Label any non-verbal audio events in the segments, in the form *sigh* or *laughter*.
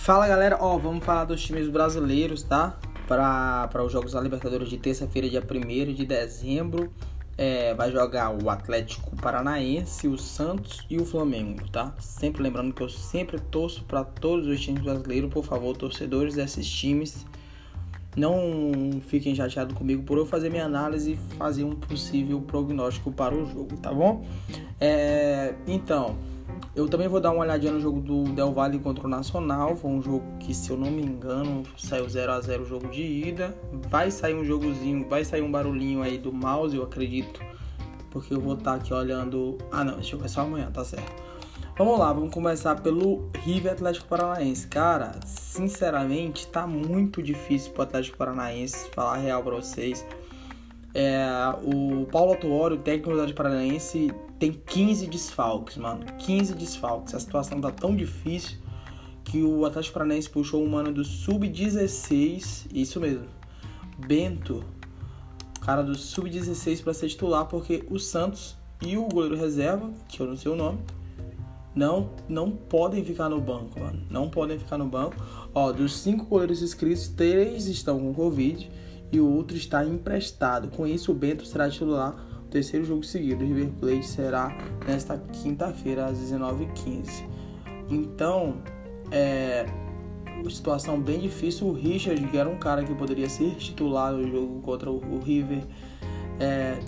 Fala galera, ó, vamos falar dos times brasileiros, tá? Para os Jogos da Libertadores de terça-feira, dia 1 de dezembro. É, vai jogar o Atlético Paranaense, o Santos e o Flamengo, tá? Sempre lembrando que eu sempre torço para todos os times brasileiros, por favor, torcedores desses times, não fiquem chateados comigo por eu fazer minha análise e fazer um possível prognóstico para o jogo, tá bom? É, então, eu também vou dar uma olhadinha no jogo do Del Valle contra o Nacional. Foi um jogo que, se eu não me engano, saiu 0 a 0 o jogo de ida. Vai sair um jogozinho, vai sair um barulhinho aí do mouse, eu acredito. Porque eu vou estar tá aqui olhando. Ah, não, esse jogo é só amanhã, tá certo. Vamos lá, vamos começar pelo River Atlético Paranaense. Cara, sinceramente, tá muito difícil pro Atlético Paranaense falar real pra vocês. É, o Paulo Atuori, o técnico do Atlético Paranaense, tem 15 desfalques, mano. 15 desfalques. A situação tá tão difícil que o Atlético Paranaense puxou um mano do Sub-16, isso mesmo, Bento, cara do Sub-16 para ser titular, porque o Santos e o goleiro reserva, que eu não sei o nome, não, não podem ficar no banco, mano. Não podem ficar no banco. Ó, dos cinco goleiros inscritos, três estão com Covid e o outro está emprestado. Com isso, o Bento será titular o terceiro jogo seguido. O River Plate será nesta quinta-feira às 19h15. Então, é situação bem difícil. O Richard, que era um cara que poderia ser titular no jogo contra o River, é,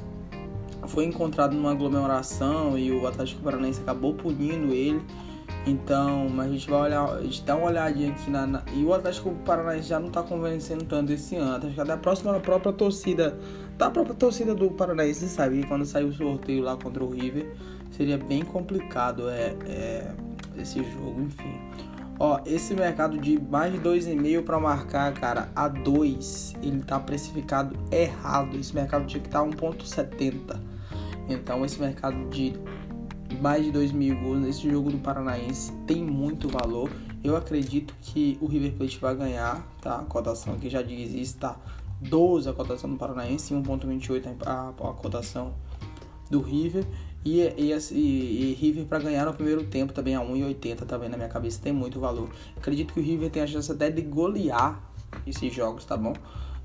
foi encontrado numa aglomeração e o Atlético Paranaense acabou punindo ele. Então, mas a gente vai olhar, a gente dá uma olhadinha aqui na, na e o Atlético Paranaense já não tá convencendo tanto esse ano. Acho que até a próxima a própria torcida, da própria torcida do Paranaense sabe quando sair o sorteio lá contra o River seria bem complicado é, é esse jogo, enfim. Ó, esse mercado de mais de 2,5 para marcar, cara, a 2, ele tá precificado errado. Esse mercado tinha que estar tá 1.70. Então, esse mercado de mais de 2 mil gols nesse jogo do Paranaense tem muito valor. Eu acredito que o River Plate vai ganhar, tá? A cotação aqui já diz isso, tá? 12 a cotação do Paranaense, 1.28 a, a cotação do River. E, e, e, e River para ganhar no primeiro tempo também a 1,80 também na minha cabeça tem muito valor. Acredito que o River tem a chance até de golear esses jogos, tá bom?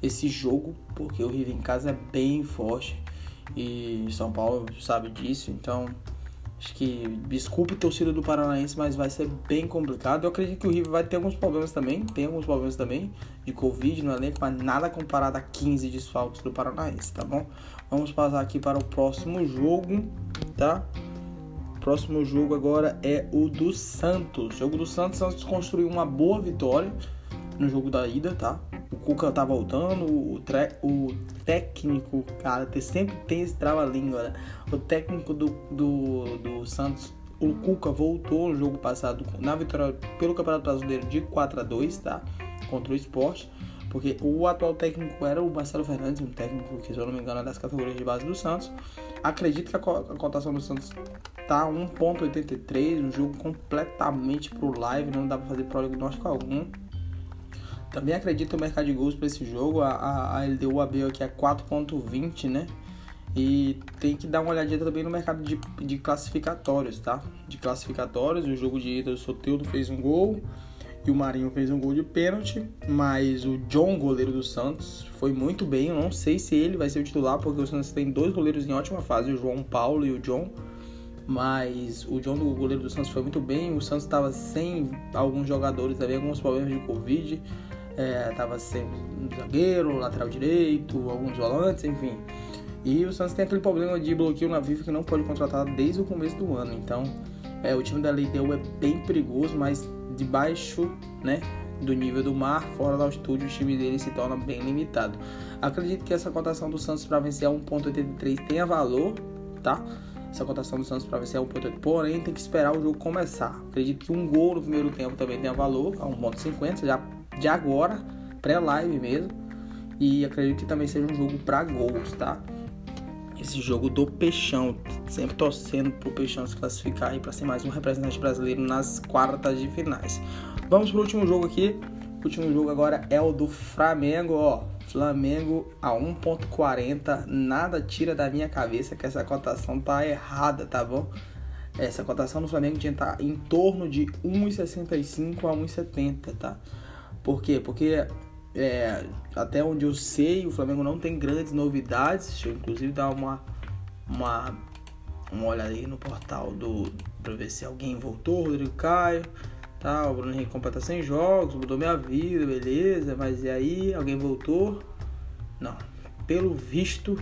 Esse jogo, porque o River em casa é bem forte e São Paulo sabe disso, então Acho que, desculpe torcida do Paranaense, mas vai ser bem complicado. Eu acredito que o River vai ter alguns problemas também, tem alguns problemas também de Covid no elenco, mas nada comparado a 15 desfalques do Paranaense, tá bom? Vamos passar aqui para o próximo jogo, tá? O próximo jogo agora é o do Santos. O jogo do Santos, Santos construiu uma boa vitória no jogo da ida, tá? O Cuca tá voltando, o, tre o técnico, cara, sempre tem esse trava-língua, né? O técnico do, do, do Santos, o Cuca, voltou no jogo passado na vitória pelo Campeonato Brasileiro de 4 a 2 tá? Contra o Esporte. Porque o atual técnico era o Marcelo Fernandes, um técnico que, se eu não me engano, é das categorias de base do Santos. Acredito que a, cotação do Santos tá 1.83, um jogo completamente pro live, não dá para fazer prognóstico algum. Também acredito no mercado de gols para esse jogo. A, a, LDU abriu aqui a 4.20, né? E tem que dar uma olhadinha também no mercado de, de classificatórios, tá? De classificatórios, o jogo de ida, o Soteldo fez um gol e o Marinho fez um gol de pênalti, mas o John, goleiro do Santos, foi muito bem. Eu não sei se ele vai ser o titular, porque o Santos tem dois goleiros em ótima fase, o João Paulo e o John. Mas o John, o goleiro do Santos, foi muito bem. O Santos estava sem alguns jogadores, havia alguns problemas de Covid é, tava sem um zagueiro, lateral direito, alguns volantes, enfim. E o Santos tem aquele problema de bloqueio na FIFA que não pode contratar desde o começo do ano. Então, é, o time da Leideu é bem perigoso, mas debaixo, né, do nível do mar, fora da altitude, o time dele se torna bem limitado. Acredito que essa cotação do Santos para vencer a 1.83 tenha valor, tá? Essa cotação do Santos para vencer a 1.8, porém tem que esperar o jogo começar. Acredito que um gol no primeiro tempo também tenha valor, a 1.50, já de agora, pré-live mesmo. E acredito que também seja um jogo para gols, tá? Esse jogo do Peixão, sempre torcendo pro Peixão se classificar aí para ser mais um representante brasileiro nas quartas de finais. Vamos pro último jogo aqui. O último jogo agora é o do Flamengo, ó. Flamengo a 1.40, nada tira da minha cabeça que essa cotação tá errada, tá bom? essa cotação do Flamengo tinha que estar em torno de 1,65 a 1,70, tá? Por quê? Porque é, até onde eu sei, o Flamengo não tem grandes novidades. Deixa eu inclusive dar uma, uma, uma olhada aí no portal do para ver se alguém voltou, Rodrigo Caio. Tá, o Bruno Henrique completa 100 jogos, mudou minha vida, beleza, mas e aí? Alguém voltou? Não. Pelo visto,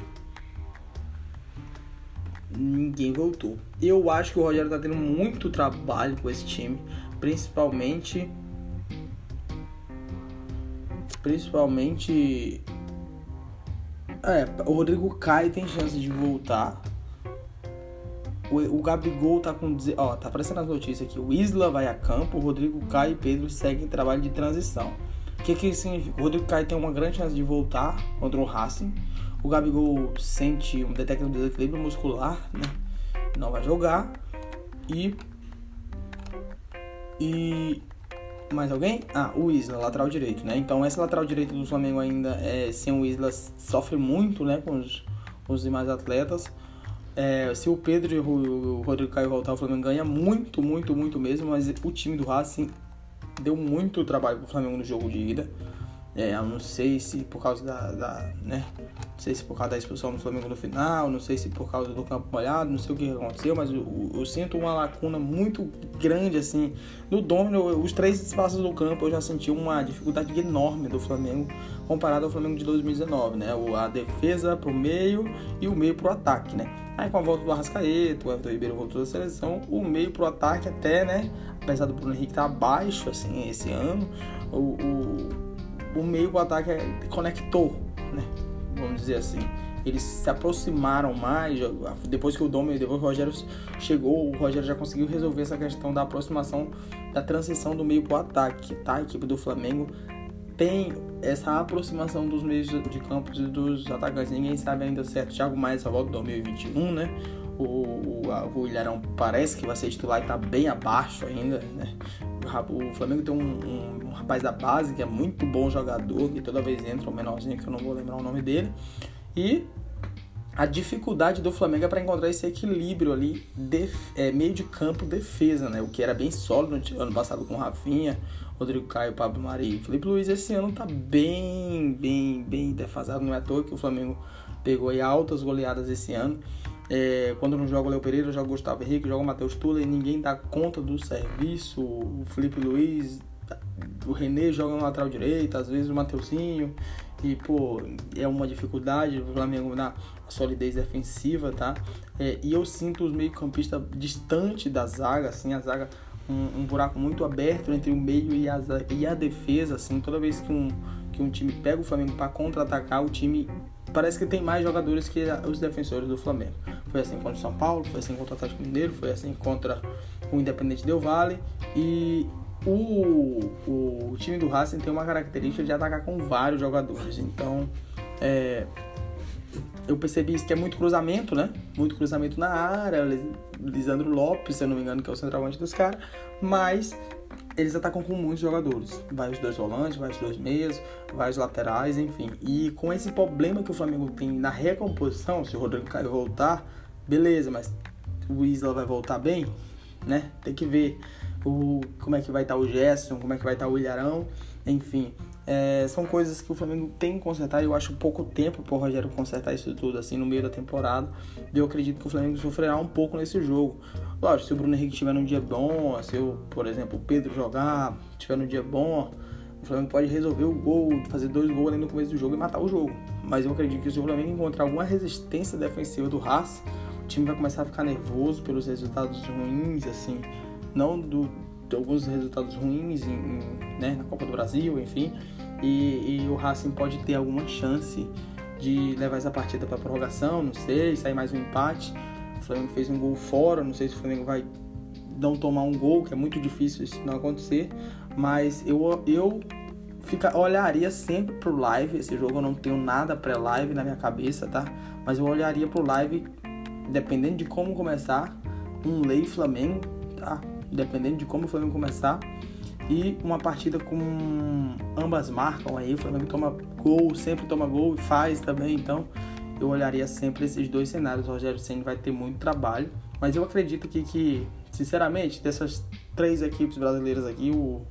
ninguém voltou. Eu acho que o Rogério tá tendo muito trabalho com esse time, principalmente principalmente é, o Rodrigo Caio tem chance de voltar. O, o Gabigol tá com. Ó, tá aparecendo as notícias aqui. O Isla vai a campo, o Rodrigo Caio e Pedro seguem trabalho de transição. O que, que isso significa? O Rodrigo Caio tem uma grande chance de voltar contra o Racing. O Gabigol sente um detector de desequilíbrio muscular, né? Não vai jogar. E. E. Mais alguém? Ah, o Isla, lateral direito, né? Então, essa lateral direito do Flamengo ainda, é, sem o Isla, sofre muito, né? Com os, os demais atletas. É, se o Pedro e o Rodrigo Caio voltar, o Flamengo ganha muito, muito, muito mesmo, mas o time do Racing deu muito trabalho pro Flamengo no jogo de ida. É, eu não sei se por causa da, da, né? Não sei se por causa da expulsão do Flamengo no final, não sei se por causa do campo molhado, não sei o que aconteceu, mas eu, eu sinto uma lacuna muito grande assim no domínio. Os três espaços do campo eu já senti uma dificuldade enorme do Flamengo comparado ao Flamengo de 2019, né? A defesa pro meio e o meio pro ataque, né? Aí com a volta do Arrascaeta, o Everton Ribeiro voltou da seleção, o meio pro ataque até, né? Apesar do Bruno Henrique estar tá abaixo assim esse ano, o, o o meio o ataque conectou, né? Vamos dizer assim. Eles se aproximaram mais. Depois que o Domi, depois que o Rogério chegou, o Rogério já conseguiu resolver essa questão da aproximação, da transição do meio para o ataque, tá? A equipe do Flamengo tem essa aproximação dos meios de campo e dos atacantes. Ninguém sabe ainda certo. Thiago Maia só volta em 2021, né? O, o, o Ilharão parece que vai ser titular e está bem abaixo ainda, né? O Flamengo tem um, um, um, rapaz da base que é muito bom jogador, que toda vez entra, um menorzinho que eu não vou lembrar o nome dele. E a dificuldade do Flamengo é para encontrar esse equilíbrio ali, de, é, meio de campo, defesa, né? O que era bem sólido no ano passado com Rafinha, Rodrigo Caio, Pablo Mari e Felipe Luiz. Esse ano tá bem, bem, bem defasado. Não é à toa que o Flamengo pegou aí altas goleadas esse ano. É, quando não joga o Léo Pereira, joga o Gustavo Henrique, joga o Matheus Tula e ninguém dá conta do serviço. O Felipe Luiz, o René joga no lateral direito, às vezes o Mateuzinho. E, pô, é uma dificuldade o Flamengo na solidez defensiva, tá? É, e eu sinto os meio-campistas distante da zaga, assim, a zaga um, um, buraco muito aberto entre o meio e a, e a defesa, assim, toda vez que um, que um time pega o Flamengo para contra-atacar, o time parece que tem mais jogadores que os defensores do Flamengo. Foi assim contra o São Paulo, foi assim contra o Atlético Mineiro, foi assim contra o Independente Del Vale e o, o time do Racing tem uma característica de atacar com vários jogadores. Então, é, eu percebi isso que é muito cruzamento, né? Muito cruzamento na área. Lisandro Lopes, se eu não me engano, que é o centroavante dos caras. Mas eles atacam com muitos jogadores. Vai os dois volantes, vai os dois meias, vai os laterais, enfim. E com esse problema que o Flamengo tem na recomposição, se o Rodrigo Caio voltar, beleza, mas o Isla vai voltar bem, né? Tem que ver o, como é que vai estar o Gerson, como é que vai estar o Ilharão, enfim. É, são coisas que o Flamengo tem que consertar e eu acho pouco tempo para o Rogério consertar isso tudo assim no meio da temporada. E eu acredito que o Flamengo sofrerá um pouco nesse jogo. Lógico, se o Bruno Henrique estiver num dia bom, se o, por exemplo, o Pedro jogar, estiver num dia bom, o Flamengo pode resolver o gol, fazer dois gols ali no começo do jogo e matar o jogo. Mas eu acredito que se o Flamengo encontrar alguma resistência defensiva do Haas, o time vai começar a ficar nervoso pelos resultados ruins, assim, não do, de alguns resultados ruins em, em, né, na Copa do Brasil, enfim, e, e, o Racing pode ter alguma chance de levar essa partida para prorrogação, não sei, sair mais um empate. O Flamengo fez um gol fora, não sei se o Flamengo vai não tomar um gol, que é muito difícil isso não acontecer, mas eu, eu fica, olharia sempre pro live, esse jogo eu não tenho nada pré-live na minha cabeça, tá? Mas eu olharia pro live, dependendo de como começar, um Lei Flamengo? Dependendo de como o Flamengo começar. E uma partida com ambas marcam aí, o Flamengo toma gol, sempre toma gol e faz também, então eu olharia sempre esses dois cenários. O Rogério Senna vai ter muito trabalho, Mas eu acredito que, que sinceramente, dessas três equipes brasileiras aqui, o,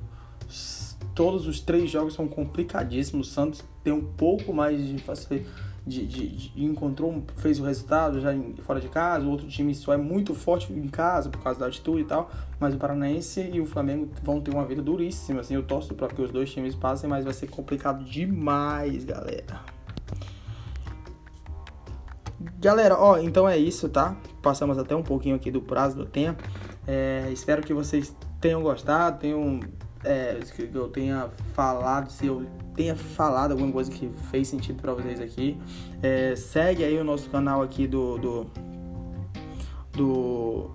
todos os três jogos são complicadíssimos. O Santos tem um pouco mais de facilidade de, de, de, encontrou, fez o resultado já em, fora de casa, o outro time só é muito forte em casa por causa da altitude e tal, mas o Paranaense e o Flamengo vão ter uma vida duríssima, assim, eu torço para que os dois times passem, mas vai ser complicado demais, galera. Galera, ó, então é isso, tá? Passamos até um pouquinho aqui do prazo do tempo. É, espero que vocês tenham gostado, tenham é, que eu tenha falado, se eu tenha falado alguma coisa que fez sentido para vocês aqui. É, segue aí o nosso canal aqui do, do, do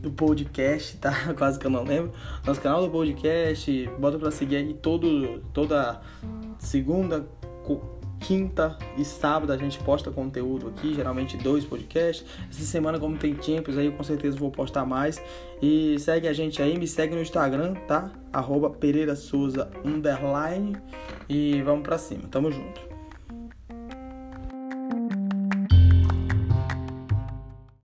do podcast, tá? *laughs* Quase que eu não lembro. Nosso canal do podcast, bota para seguir aí todo, toda segunda, quinta e sábado a gente posta conteúdo aqui, geralmente dois podcasts. Essa semana, como tem tempos aí, com certeza vou postar mais. E segue a gente aí, me segue no Instagram, tá? Arroba Pereira Souza underline. E vamos pra cima, tamo junto.